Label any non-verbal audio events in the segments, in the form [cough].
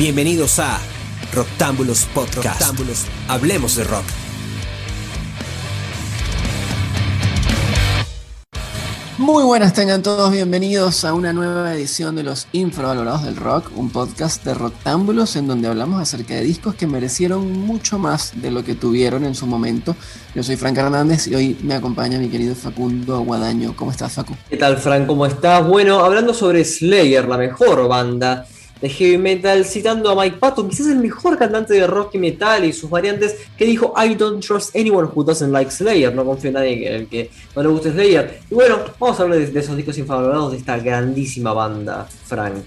Bienvenidos a Roctámbulos Podcast. Hablemos de rock. Muy buenas, tengan todos bienvenidos a una nueva edición de Los Infravalorados del Rock, un podcast de Roctámbulos en donde hablamos acerca de discos que merecieron mucho más de lo que tuvieron en su momento. Yo soy Frank Hernández y hoy me acompaña mi querido Facundo Aguadaño. ¿Cómo estás, Facu? ¿Qué tal, Frank? ¿Cómo estás? Bueno, hablando sobre Slayer, la mejor banda de heavy metal, citando a Mike Patton, quizás el mejor cantante de rock y metal y sus variantes, que dijo I don't trust anyone who doesn't like Slayer, no confío en nadie que no le guste Slayer. Y bueno, vamos a hablar de, de esos discos infravalorados de esta grandísima banda, Frank.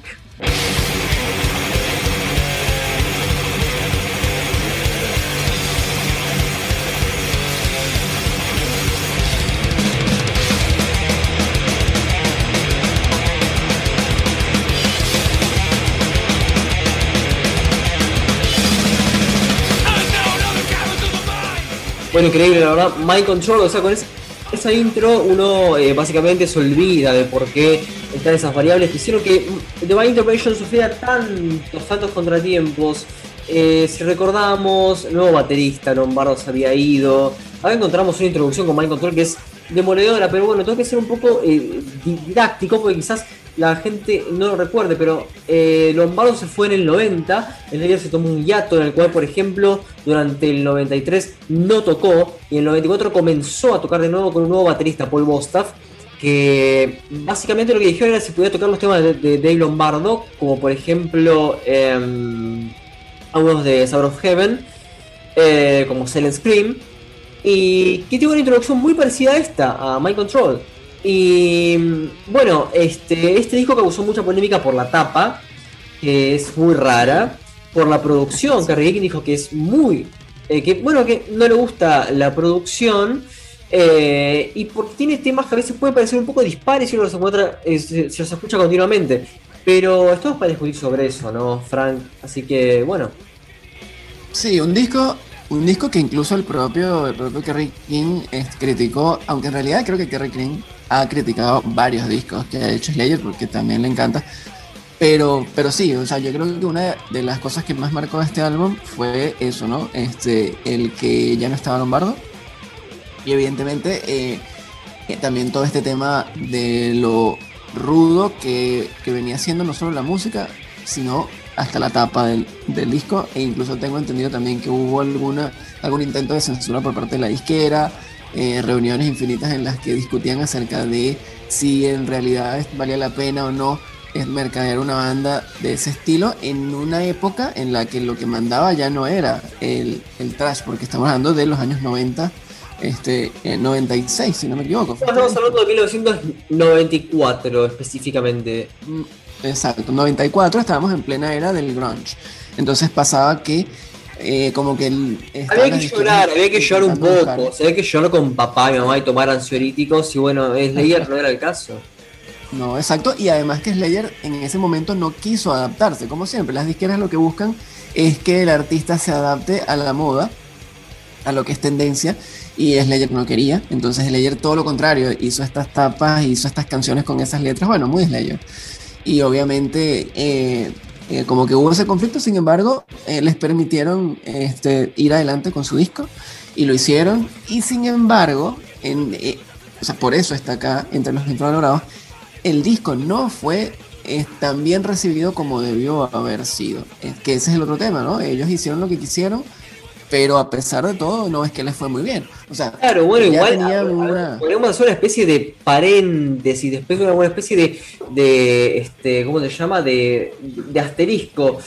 Bueno, increíble, la verdad. Mind Control, o sea, con esa, intro uno eh, básicamente se olvida de por qué están esas variables que hicieron que Divine Intervention sufriera tantos, tantos contratiempos. Eh, si recordamos, nuevo baterista Lombardo se había ido. Ahora encontramos una introducción con Mind Control que es demoledora, pero bueno, tengo que ser un poco eh, didáctico porque quizás la gente no lo recuerde, pero eh, Lombardo se fue en el 90, el día se tomó un hiato en el cual, por ejemplo, durante el 93 no tocó y en el 94 comenzó a tocar de nuevo con un nuevo baterista, Paul Bostaff, que básicamente lo que dijeron era si podía tocar los temas de, Dave Lombardo, como por ejemplo eh, algunos de Sound of Heaven, eh, como Silent Scream, y que tiene una introducción muy parecida a esta, a My Control. Y bueno, este, este disco causó mucha polémica por la tapa, que es muy rara, por la producción, que Rick dijo que es muy... Eh, que bueno, que no le gusta la producción, eh, y porque tiene temas que a veces pueden parecer un poco dispares si uno los, encuentra, eh, los escucha continuamente. Pero estamos para discutir sobre eso, ¿no, Frank? Así que, bueno. Sí, un disco un disco que incluso el propio, el propio Kerry King criticó, aunque en realidad creo que Kerry King ha criticado varios discos que ha hecho Slayer porque también le encanta. Pero, pero sí, o sea, yo creo que una de las cosas que más marcó este álbum fue eso, ¿no? Este, el que ya no estaba Lombardo. Y evidentemente eh, eh, también todo este tema de lo rudo que, que, venía siendo no solo la música, sino hasta la tapa del, del, disco. E incluso tengo entendido también que hubo alguna, algún intento de censura por parte de la disquera. Eh, reuniones infinitas en las que discutían acerca de si en realidad valía la pena o no mercadear una banda de ese estilo en una época en la que lo que mandaba ya no era el, el trash, porque estamos hablando de los años 90, este, 96, si no me equivoco. Estamos hablando de 1994 específicamente. Mm, exacto, 94 estábamos en plena era del grunge. Entonces pasaba que eh, como que había que llorar, había que llorar un poco, había que llorar con papá y mamá y tomar ansiolíticos y bueno, Slayer no era el caso. [laughs] No, exacto, y además que Slayer en ese momento no quiso adaptarse, como siempre, las disqueras lo que buscan es que el artista se adapte a la moda, a lo que es tendencia, y Slayer no quería, entonces Slayer todo lo contrario, hizo estas tapas, hizo estas canciones con esas letras, bueno, muy Slayer. Y obviamente eh, eh, como que hubo ese conflicto, sin embargo, eh, les permitieron este, ir adelante con su disco y lo hicieron. Y sin embargo, en, eh, o sea, por eso está acá entre los infravalorados, el disco no fue tan bien recibido como debió haber sido. Es que ese es el otro tema, ¿no? Ellos hicieron lo que quisieron pero a pesar de todo no es que les fue muy bien. O sea, claro, bueno, igual una... ponemos una especie de paréntesis, después una, una especie de, de este, ¿cómo se llama? De, de asterisco.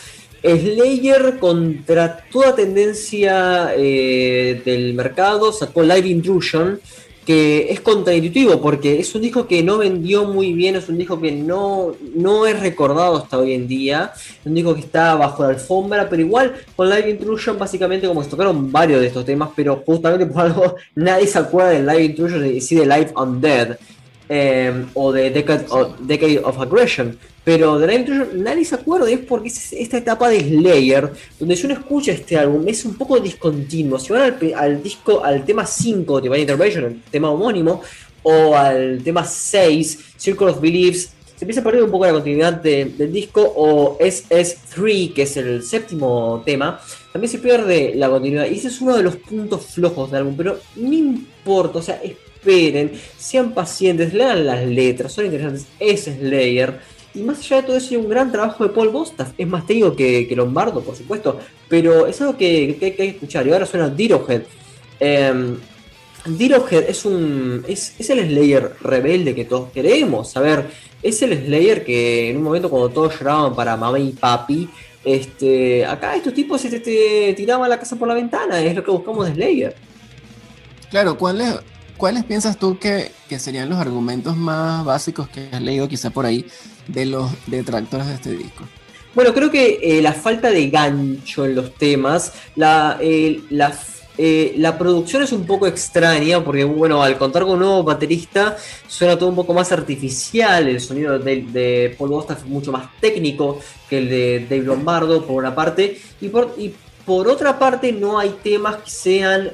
Slayer contra toda tendencia eh, del mercado sacó Live Intrusion, que es contraintuitivo porque es un disco que no vendió muy bien, es un disco que no, no es recordado hasta hoy en día, es un disco que está bajo la alfombra, pero igual con Live Intrusion básicamente como se tocaron varios de estos temas, pero justamente por algo [laughs] nadie se acuerda de Live Intrusion y sí de Live Undead. Eh, o de Decade of, Aggression. Pero de Live Intrusion nadie se acuerda, es porque es esta etapa de Slayer, donde si uno escucha este álbum es un poco discontinuo. Si van al, disco, al tema 5 de Divine Intervention, el tema homónimo, o al tema 6, Circle of Beliefs, se empieza a perder un poco la continuidad del disco, o SS3, que es el séptimo tema, también se pierde la continuidad. Y ese es uno de los puntos flojos del álbum, pero no importa, o sea, esperen, sean pacientes, lean las letras, son interesantes, es Slayer. Y más allá de todo eso, hay un gran trabajo de Paul Bostaf. Es más técnico que, Lombardo, por supuesto. Pero es algo que, hay que escuchar. Y ahora suena Dirohead. Em, es un. Es, el Slayer rebelde que todos queremos. A ver, es el Slayer que en un momento cuando todos lloraban para mamá y papi. Este, acá estos tipos este, te tiraban la casa por la ventana. Es lo que buscamos de Slayer. Claro, ¿cuál es, ¿Cuáles piensas tú que, serían los argumentos más básicos que has leído quizá por ahí de los detractores de este disco? Bueno, creo que eh, la falta de gancho en los temas, la, eh, eh, la, producción es un poco extraña porque, bueno, al contar con un nuevo baterista suena todo un poco más artificial, el sonido de, Paul Bosta es mucho más técnico que el de Dave Lombardo, por una parte, y por, y por otra parte no hay temas que sean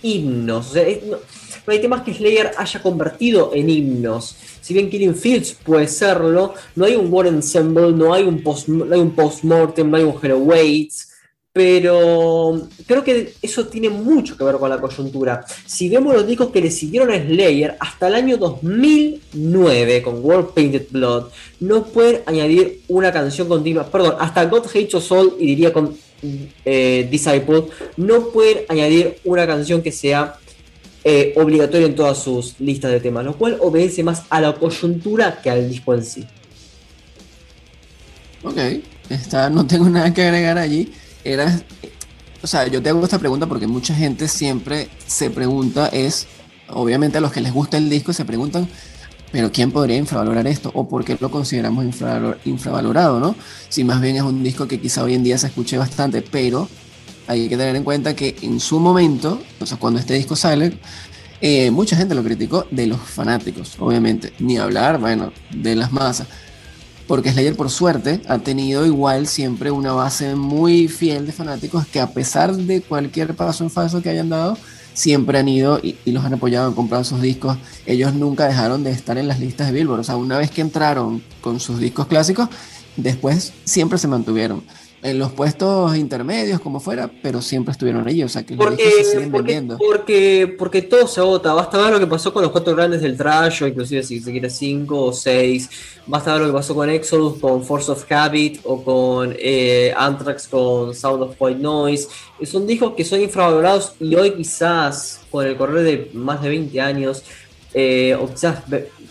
himnos, o sea, no hay temas que Slayer haya convertido en himnos. Si bien Killing Fields puede serlo, no hay un War Ensemble, no hay un post, no hay un postmortem, no hay un Hero Waits. Pero creo que eso tiene mucho que ver con la coyuntura. Si vemos los discos que le siguieron a Slayer hasta el año 2009 con World Painted Blood, no pueden añadir una canción continua. Perdón, hasta God Hates Us All y diría con eh, Disciple, no pueden añadir una canción que sea eh, obligatorio en todas sus listas de temas, lo cual obedece más a la coyuntura que al disco en sí. Ok, está, no tengo [laughs] nada que agregar allí. Era, o sea, yo te hago esta pregunta porque mucha gente siempre se pregunta, es, obviamente a los que les gusta el disco se preguntan, pero ¿quién podría infravalorar esto? ¿O por qué lo consideramos infravalorado, no? Si más bien es un disco que quizá hoy en día se escuche bastante, pero hay que tener en cuenta que en su momento, o sea, cuando este disco sale, eh, mucha gente lo criticó de los fanáticos, obviamente, ni hablar, bueno, de las masas. Porque Slayer, por suerte, ha tenido igual siempre una base muy fiel de fanáticos que a pesar de cualquier paso en falso que hayan dado, siempre han ido y, y, los han apoyado, han comprado sus discos. Ellos nunca dejaron de estar en las listas de Billboard. O sea, una vez que entraron con sus discos clásicos, después siempre se mantuvieron en los puestos intermedios, como fuera, pero siempre estuvieron allí, o sea que porque, se siguen vendiendo. Porque, porque todo se agota, basta ver lo que pasó con los cuatro grandes del trash, o inclusive si se quiere cinco o seis, basta ver lo que pasó con Exodus, con Force of Habit, o con eh, Anthrax, con Sound of White Noise, son discos que son infravalorados y hoy quizás, con el correr de más de 20 años, eh, o quizás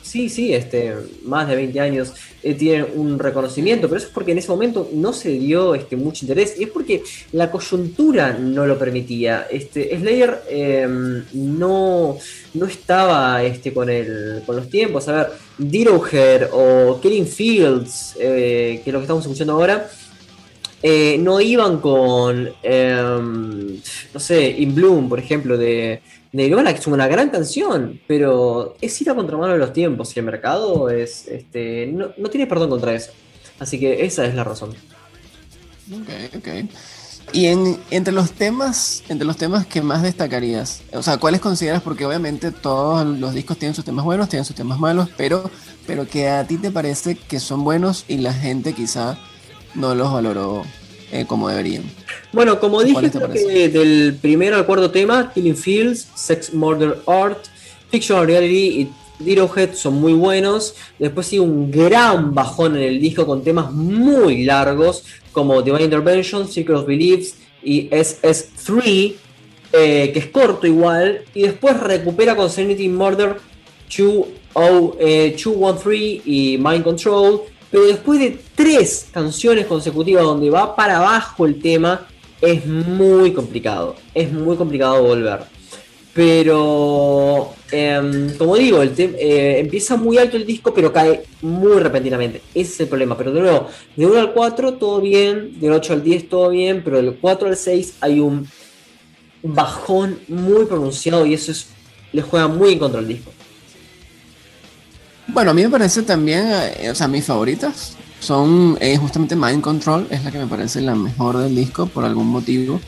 sí, sí, este, más de 20 años, eh, tienen un reconocimiento, pero eso es porque en ese momento no se dio este, mucho interés y es porque la coyuntura no lo permitía. Este, Slayer em, no, no estaba este, con, el, con los tiempos. A ver, Diroger o Killing Fields, eh, que es lo que estamos escuchando ahora, eh, no iban con, em, no sé, In Bloom, por ejemplo, de, Nirvana, que es una gran canción, pero es ir a contramano de los tiempos y el mercado es, este, no, tiene perdón contra eso. Así que esa es la razón. Ok, ok. Y en, entre los temas, entre los temas que más destacarías, o sea, ¿cuáles consideras? Porque obviamente todos los discos tienen sus temas buenos, tienen sus temas malos, pero, pero que a ti te parece que son buenos y la gente quizá no los valoró eh, como deberían. Bueno, como dije, creo que del primero al cuarto tema, Killing Fields, Sex, Murder, Art, Fictional Reality y Head son muy buenos. Después sigue un gran bajón en el disco con temas muy largos como Divine Intervention, Secret of Beliefs y SS3, eh, que es corto igual. Y después recupera con Sanity Murder 213 eh, y Mind Control pero después de tres canciones consecutivas donde va para abajo el tema, es muy complicado. Es muy complicado volver. Pero, em, como digo, el eh, empieza muy alto el disco, pero cae muy repentinamente. Ese es el problema. Pero de nuevo, de 1 al 4 todo bien, del 8 al 10 todo bien, pero del 4 al 6 hay un bajón muy pronunciado y eso es, le juega muy en contra el disco. Bueno, a mí me parece también, eh, o sea, mis favoritas son eh, justamente Mind Control, es la que me parece la mejor del disco por algún motivo.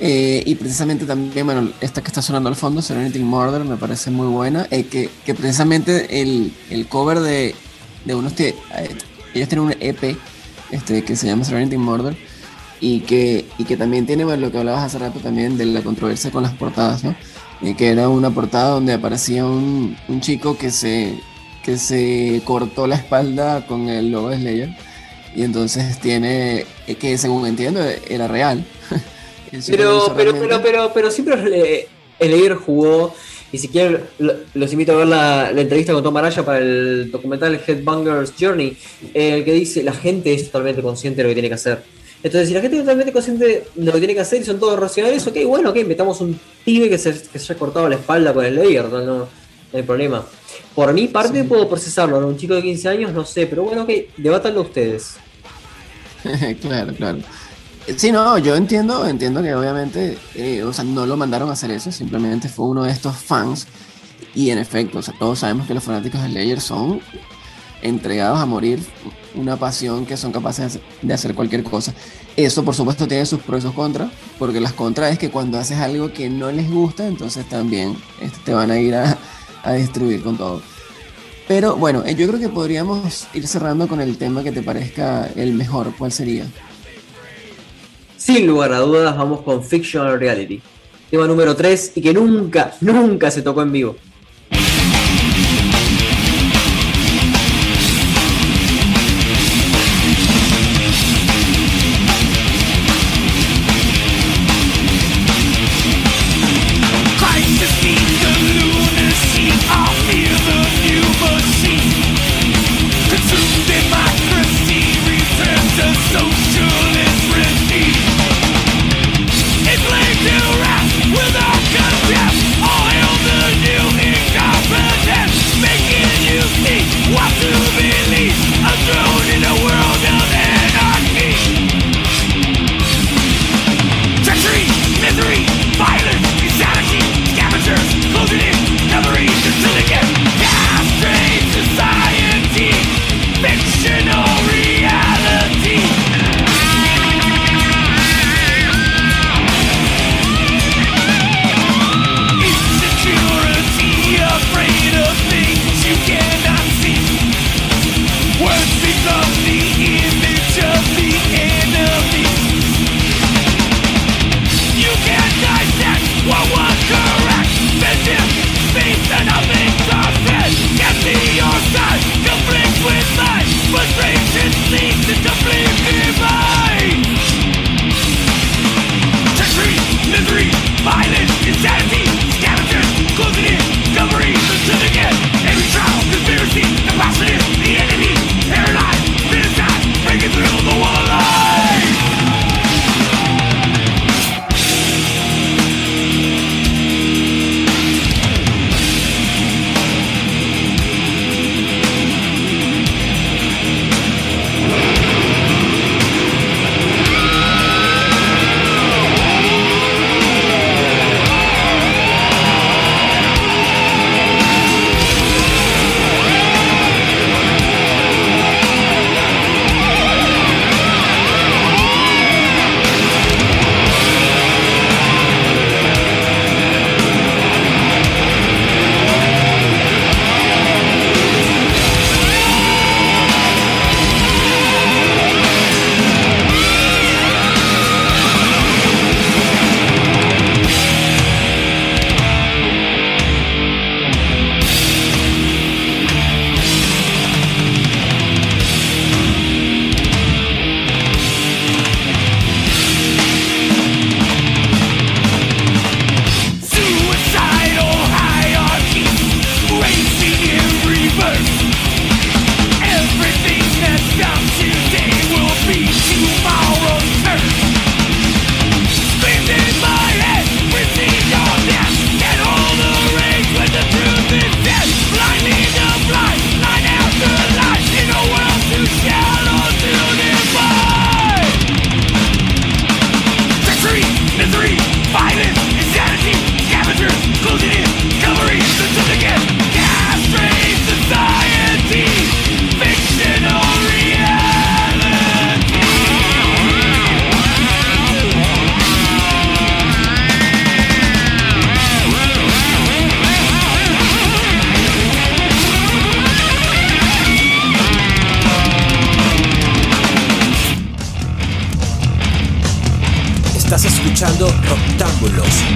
Eh, y precisamente también, bueno, esta que está sonando al fondo, Serenity Murder, me parece muy buena. que, que, precisamente el, el, cover de de unos que ellos tienen un EP este, que se llama Serenity Murder y que, y que también tiene lo que hablabas hace rato también de la controversia con las portadas, ¿no? Y que era una portada donde aparecía un, un chico que se, que se cortó la espalda con el logo de Slayer y entonces tiene, que según entiendo era real. [laughs] pero, pero, pero, pero, pero siempre Slayer jugó y si quieren, los invito a ver la, entrevista con Tom Araya para el documental Headbangers Journey, el que dice la gente es totalmente consciente de lo que tiene que hacer. Entonces, si la gente es totalmente consciente de lo que tiene que hacer y son todos racionales, ok, bueno, ok, metamos un pibe que se, que se haya cortado la espalda con el layer, no, no, hay problema. Por mi parte puedo procesarlo, un chico de 15 años no sé, pero bueno, ok, debátanlo ustedes. [laughs] claro, claro. Sí, no, yo entiendo, entiendo que obviamente, eh, o sea, no lo mandaron a hacer eso, simplemente fue uno de estos fans. Y en efecto, o sea, todos sabemos que los fanáticos de Slayer son entregados a morir, una pasión que son capaces de hacer cualquier cosa. Eso, por supuesto, tiene sus pros y sus contras, porque las contras es que cuando haces algo que no les gusta, entonces también este, te van a ir a, a destruir con todo. Pero bueno, eh, yo creo que podríamos ir cerrando con el tema que te parezca el mejor. ¿Cuál sería? Sin lugar a dudas, vamos con Fictional Reality. Tema número 3 y que nunca, nunca se tocó en vivo.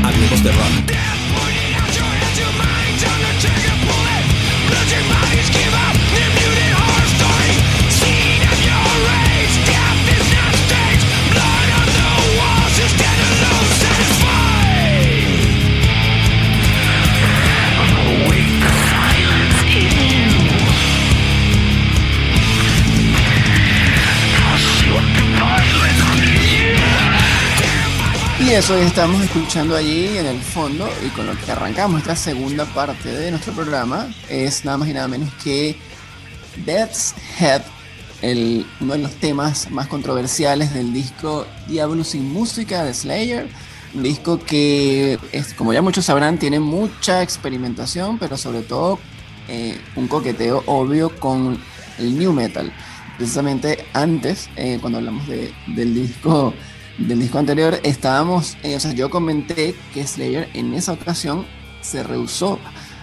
Hablemos de rock. Eso estamos escuchando allí en el fondo y con lo que arrancamos esta segunda parte de nuestro programa es nada más y nada menos que Death's Head, el, uno de los temas más controversiales del disco Diablo sin música de Slayer. Un disco que, es, como ya muchos sabrán, tiene mucha experimentación, pero sobre todo eh, un coqueteo obvio con el new metal. Precisamente antes, eh, cuando hablamos de, del disco del disco anterior, estábamos, eh, o sea, yo comenté que Slayer en esa ocasión se rehusó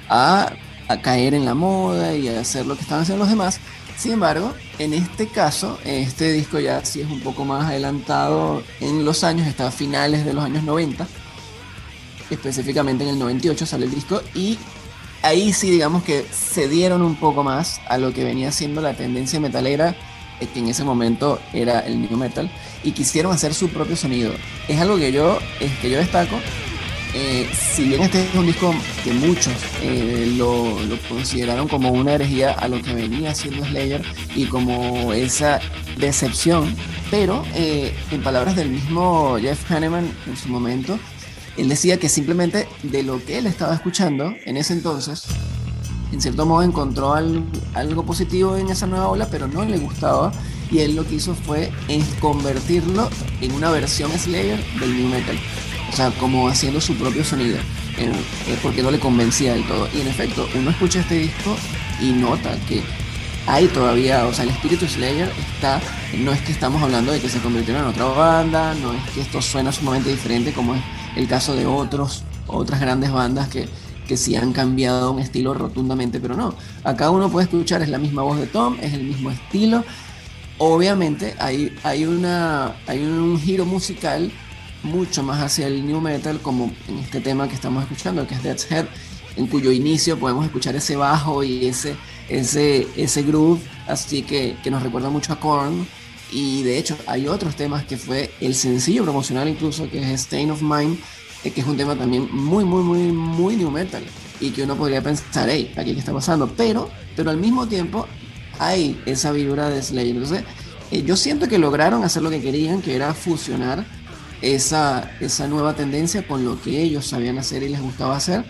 a, a, caer en la moda y a hacer lo que estaban haciendo los demás. Sin embargo, en este caso, este disco ya sí es un poco más adelantado en los años, está a finales de los años 90, específicamente en el 98 sale el disco y ahí sí digamos que se dieron un poco más a lo que venía siendo la tendencia metalera que en ese momento era el new metal y quisieron hacer su propio sonido. Es algo que yo, es que yo destaco. Eh, si bien este es un disco que muchos eh, lo, lo, consideraron como una herejía a lo que venía haciendo Slayer y como esa decepción, pero eh, en palabras del mismo Jeff Hanneman en su momento, él decía que simplemente de lo que él estaba escuchando en ese entonces, en cierto modo encontró algo, algo positivo en esa nueva ola, pero no le gustaba y él lo que hizo fue convertirlo en una versión Slayer del new metal. O sea, como haciendo su propio sonido. Eh, porque no le convencía del todo. Y en efecto, uno escucha este disco y nota que hay todavía, o sea, el espíritu Slayer está, no es que estamos hablando de que se convirtieron en otra banda, no es que esto suena sumamente diferente como es el caso de otros, otras grandes bandas que, que sí han cambiado un estilo rotundamente, pero no. Acá uno puede escuchar, es la misma voz de Tom, es el mismo estilo, obviamente hay, hay, una, hay un giro musical mucho más hacia el new metal, como en este tema que estamos escuchando, que es Death's Head, en cuyo inicio podemos escuchar ese bajo y ese, ese, ese groove, así que, que nos recuerda mucho a Korn. Y de hecho, hay otros temas que fue el sencillo promocional, incluso, que es Stain of Mind, que es un tema también muy, muy, muy, muy new metal. Y que uno podría pensar, hey, aquí qué está pasando. Pero, pero al mismo tiempo, hay esa vibra de Slayer. Entonces, eh, yo siento que lograron hacer lo que querían, que era fusionar esa, esa nueva tendencia con lo que ellos sabían hacer y les gustaba hacer.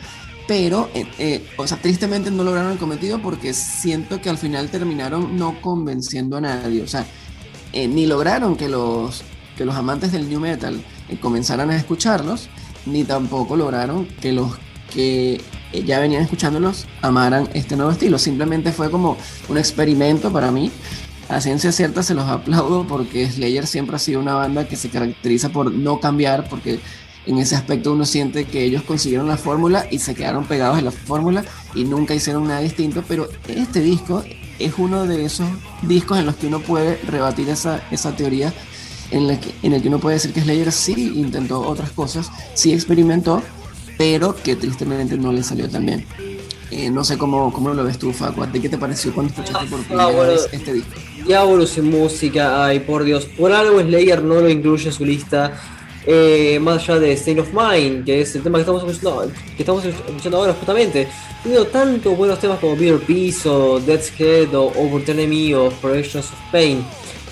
Pero, eh, eh, o sea, tristemente no lograron el cometido porque siento que al final terminaron no convenciendo a nadie. O sea, ni lograron que los, que los amantes del new metal comenzaran a escucharlos, ni tampoco lograron que los que ya venían escuchándolos amaran este nuevo estilo. Simplemente fue como un experimento para mí. A ciencia cierta se los aplaudo porque Slayer siempre ha sido una banda que se caracteriza por no cambiar, porque en ese aspecto uno siente que ellos consiguieron la fórmula y se quedaron pegados en la fórmula y nunca hicieron nada distinto, pero este disco es uno de esos discos en los que uno puede rebatir esa, esa teoría, en, la que, en el que uno puede decir que Slayer sí intentó otras cosas, sí experimentó, pero que tristemente no le salió tan bien. Eh, no sé cómo, cómo lo ves tú, Facu. ¿De qué te pareció cuando escuchaste por primera ah, bueno, vez este disco? Diablos en música, ay, por Dios. Por algo Slayer no lo incluye en su lista. Eh, más allá de State of Mind, que es el tema que estamos escuchando, que estamos escuchando ahora justamente. Tenido tantos buenos temas como Bitter Peace o Death's Head o Overturn Me o Projections of Pain.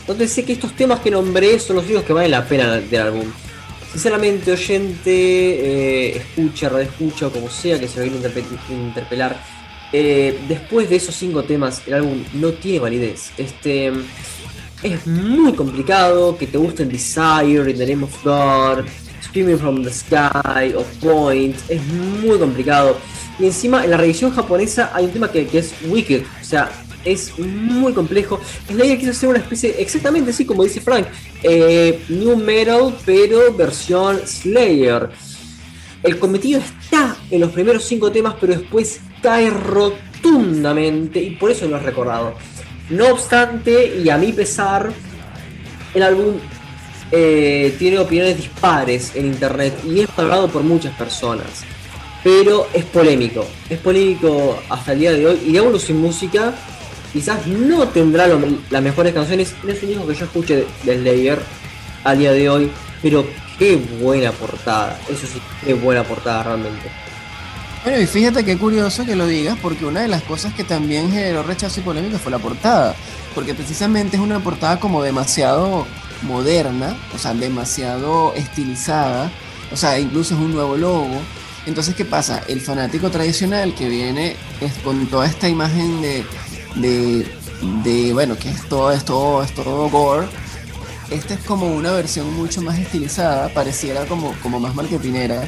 Donde sé que estos temas que nombré son los únicos que valen la pena del álbum. Sinceramente, oyente, eh, escucha, escucha o como sea que se lo quiera interpelar, eh, después de esos cinco temas, el álbum no tiene validez. Este es muy complicado que te gusten Desire, In the Name of God, Screaming from the Sky, Of Point. Es muy complicado. Y encima en la revisión japonesa hay un tema que, que es Wicked. O sea, es muy complejo. Slayer quiso hacer una especie, exactamente así como dice Frank, eh, New Metal, pero versión Slayer. El cometido está en los primeros cinco temas, pero después cae rotundamente y por eso lo he recordado. No obstante, y a mi pesar, el álbum eh, tiene opiniones dispares en internet y es pagado por muchas personas. Pero es polémico, es polémico hasta el día de hoy. Y Diablo sin música quizás no tendrá las mejores canciones, no es el único que yo escuche de Slayer a día de hoy, pero qué buena portada, eso sí, qué buena portada realmente. Bueno, y fíjate qué curioso que lo digas, porque una de las cosas que también generó rechazo y polémica fue la portada, porque precisamente es una portada como demasiado moderna, o sea, demasiado estilizada, o sea, incluso es un nuevo logo. Entonces, ¿qué pasa? El fanático tradicional que viene con toda esta imagen de, de, bueno, que es todo, es todo, es todo gore, esta es como una versión mucho más estilizada, pareciera como, como más marketinera.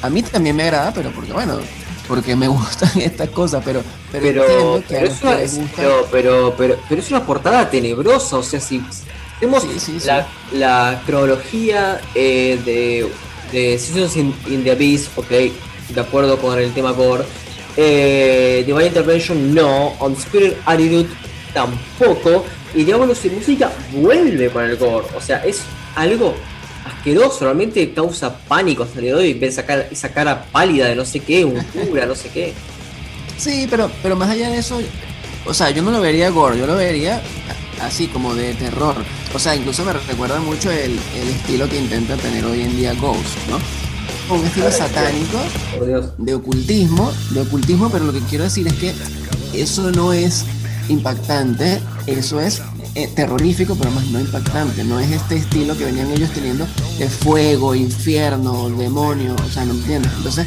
A mí también me agrada, pero porque bueno, porque me [laughs] gustan estas cosas, pero pero pero, es una, pero, pero, pero, es una portada tenebrosa, o sea, si tenemos la, la, cronología eh, de, de Seasons in, the Abyss, ok, de acuerdo con el tema core, eh, Divine Intervention no, On Spirit Attitude tampoco, y digamos sin música vuelve con el core, o sea, es algo asqueroso, realmente causa pánico hasta el día de hoy, ver esa cara, pálida de no sé qué, un cura, no sé qué. Sí, pero, pero más allá de eso, o sea, yo no lo vería gore, yo lo vería así como de terror. O sea, incluso me recuerda mucho el, estilo que intenta tener hoy en día Ghost, ¿no? Un estilo satánico, de ocultismo, de ocultismo, pero lo que quiero decir es que eso no es impactante, eso es eh, terrorífico, pero más no impactante. No es este estilo que venían ellos teniendo de fuego, infierno, demonio, o sea, no entiendes. Entonces,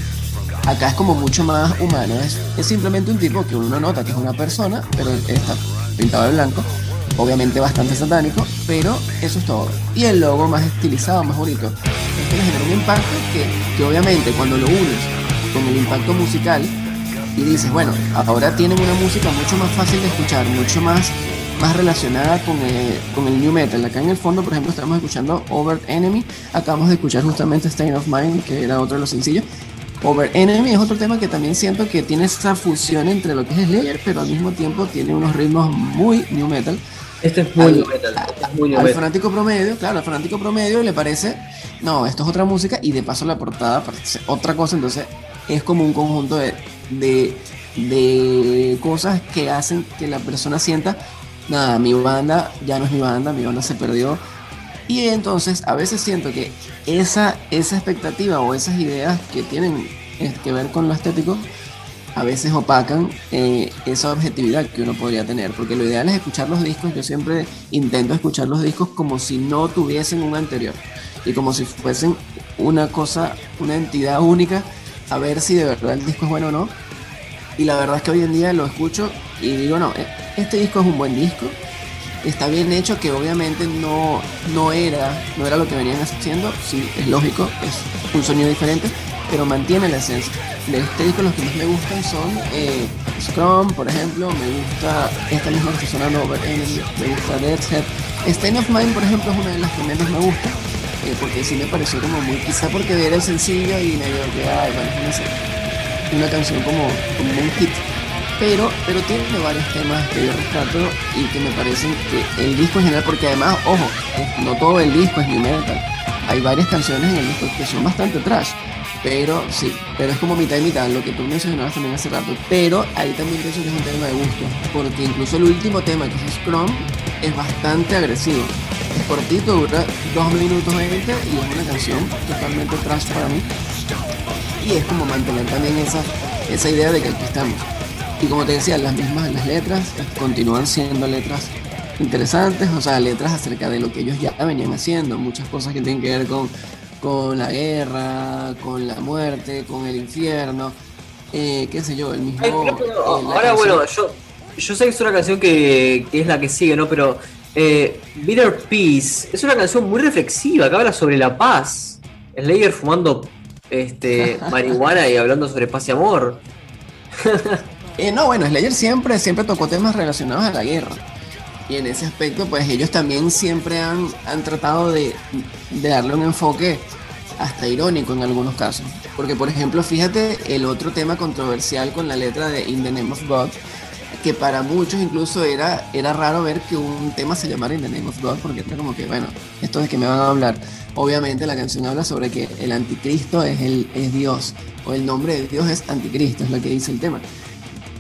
acá es como mucho más humano. Es, es simplemente un tipo que uno nota que es una persona, pero está pintado de blanco. Obviamente bastante satánico, pero eso es todo. Y el logo más estilizado, más bonito. Le genera un impacto que, que obviamente cuando lo unes con el impacto musical y dices, bueno, ahora tienen una música mucho más fácil de escuchar, mucho más más relacionada con el, con el new metal. Acá en el fondo, por ejemplo, estamos escuchando Over Enemy. Acabamos de escuchar justamente Stain of Mind, que era otro de los sencillos. Over Enemy es otro tema que también siento que tiene esa fusión entre lo que es Slayer, pero al mismo tiempo tiene unos ritmos muy new metal. Este es muy new metal. Este al fanático promedio, claro, al fanático promedio le parece, no, esto es otra música y de paso la portada parece otra cosa, entonces es como un conjunto de, de, de cosas que hacen que la persona sienta nada, mi banda ya no es mi banda, mi banda se perdió. Y entonces a veces siento que esa, esa expectativa o esas ideas que tienen eh, que ver con lo estético, a veces opacan eh, esa objetividad que uno podría tener. Porque lo ideal es escuchar los discos, yo siempre intento escuchar los discos como si no tuviesen un anterior. Y como si fuesen una cosa, una entidad única, a ver si de verdad el disco es bueno o no. Y la verdad es que hoy en día lo escucho y digo, no, eh, este disco es un buen disco, está bien hecho, que obviamente no, no, era, no era lo que venían haciendo, sí, es lógico, es un sonido diferente, pero mantiene la esencia. De este disco los que más me gustan son eh, Scrum, por ejemplo, me gusta esta misma que sonando Over Enemy, me gusta Deadhead. Stain of Mind, por ejemplo, es una de las que menos me gusta, eh, porque sí me pareció como muy, quizá porque era sencillo y me dio que, ay, bueno, una, una canción como, como un hit pero, pero tiene varios temas que yo rescato y que me parecen que el disco en general, porque además, ojo, no todo el disco es new metal. Hay varias canciones en el disco que son bastante trash. Pero sí, pero es como mitad y mitad, lo que tú mencionabas también hace rato. Pero ahí también pienso que es un tema de gusto, porque incluso el último tema, que es Scrum, es bastante agresivo. Es cortito, dura 2 minutos 20 y es una canción totalmente trash para mí. Y es como mantener también esa, esa idea de que aquí estamos. Y como te decía, las mismas las letras continúan siendo letras interesantes, o sea, letras acerca de lo que ellos ya venían haciendo, muchas cosas que tienen que ver con, con la guerra, con la muerte, con el infierno, eh, qué sé yo, el mismo... Eh, ahora bueno, yo, yo sé que es una canción que, es la que sigue, ¿no? Pero eh, Bitter Peace es una canción muy reflexiva que habla sobre la paz. Slayer fumando este, [laughs] marihuana y hablando sobre paz y amor. Eh, no, bueno, Slayer siempre, siempre tocó temas relacionados a la guerra. Y en ese aspecto, pues ellos también siempre han, han tratado de, darle un enfoque hasta irónico en algunos casos. Porque, por ejemplo, fíjate el otro tema controversial con la letra de In the Name of God, que para muchos incluso era, era raro ver que un tema se llamara In the Name of God, porque era como que, bueno, esto de que me van a hablar. Obviamente la canción habla sobre que el anticristo es, el, es Dios, o el nombre de Dios es anticristo, es lo que dice el tema.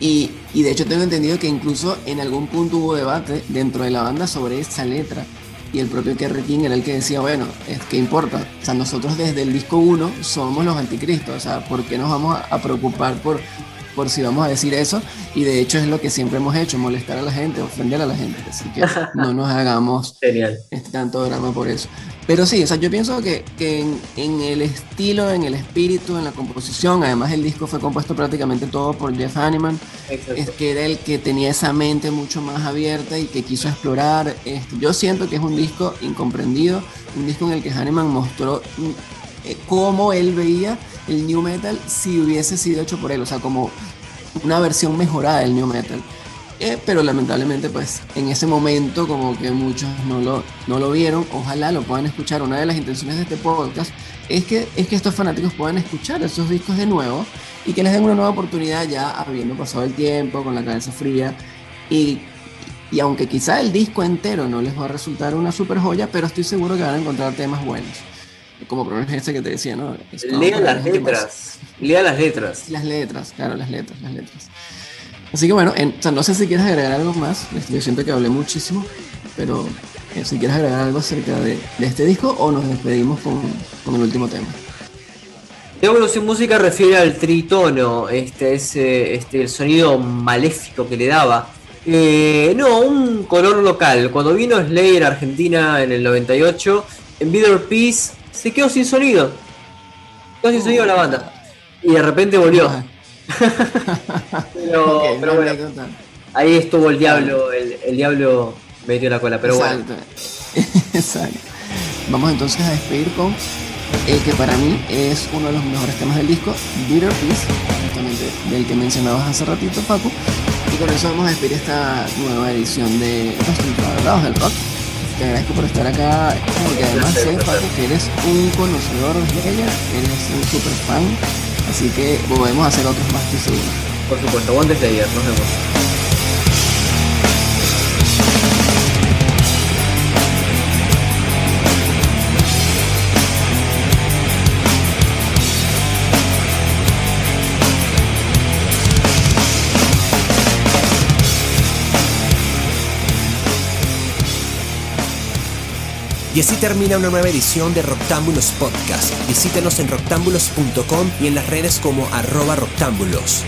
Y, y de hecho tengo entendido que incluso en algún punto hubo debate dentro de la banda sobre esa letra. Y el propio Kerry King era el que decía, bueno, es que importa. O sea, nosotros desde el disco 1 somos los anticristos. O sea, ¿por qué nos vamos a, a preocupar por por si vamos a decir eso, y de hecho es lo que siempre hemos hecho, molestar a la gente, ofender a la gente, así que [laughs] no nos hagamos este tanto drama por eso. Pero sí, o sea, yo pienso que, que en, el estilo, en el espíritu, en la composición, además el disco fue compuesto prácticamente todo por Jeff Hanneman, es que era el que tenía esa mente mucho más abierta y que quiso explorar. Este, yo siento que es un disco incomprendido, un disco en el que Hanneman mostró eh, cómo él veía el new metal si hubiese sido hecho por él, o sea, como una versión mejorada del new metal. Eh, pero lamentablemente, pues en ese momento, como que muchos no lo, no lo vieron, ojalá lo puedan escuchar. Una de las intenciones de este podcast es que, es que estos fanáticos puedan escuchar esos discos de nuevo y que les den una nueva oportunidad ya habiendo pasado el tiempo, con la cabeza fría. Y, y aunque quizá el disco entero no les va a resultar una super joya, pero estoy seguro que van a encontrar temas buenos como ejemplo este que te decía, ¿no? Lea las letras. Lea las letras. Las letras, claro, las letras, las letras. Así que bueno, no sé si quieres agregar algo más. Este, yo siento que hablé muchísimo, pero eh, si quieres agregar algo acerca de, este disco o nos despedimos con, el último tema. Evolución Música refiere al tritono, este es este, el sonido maléfico que le daba. Eh, no, un color local. Cuando vino Slayer a Argentina en el 98, en Bitter Peace se quedó sin sonido. Quedó sin sonido la banda. Y de repente volvió. [laughs] pero, [laughs] bueno, ahí estuvo el diablo, el, el, diablo metió la cola, pero Exacto. bueno. [laughs] Exacto. Vamos entonces a despedir con el que para mí es uno de los mejores temas del disco, Bitter Peace, justamente del que mencionabas hace ratito, Paco. Y con eso vamos a despedir esta nueva edición de Los del Rock te agradezco por estar acá, porque además sé, Paco, que eres un conocedor de ella, eres un super fan, así que podemos hacer otros más que. Por supuesto, buen desde ayer, nos vemos. Y así termina una nueva edición de Roctámbulos Podcast. Visítenos en roctámbulos.com y en las redes como arroba roctámbulos.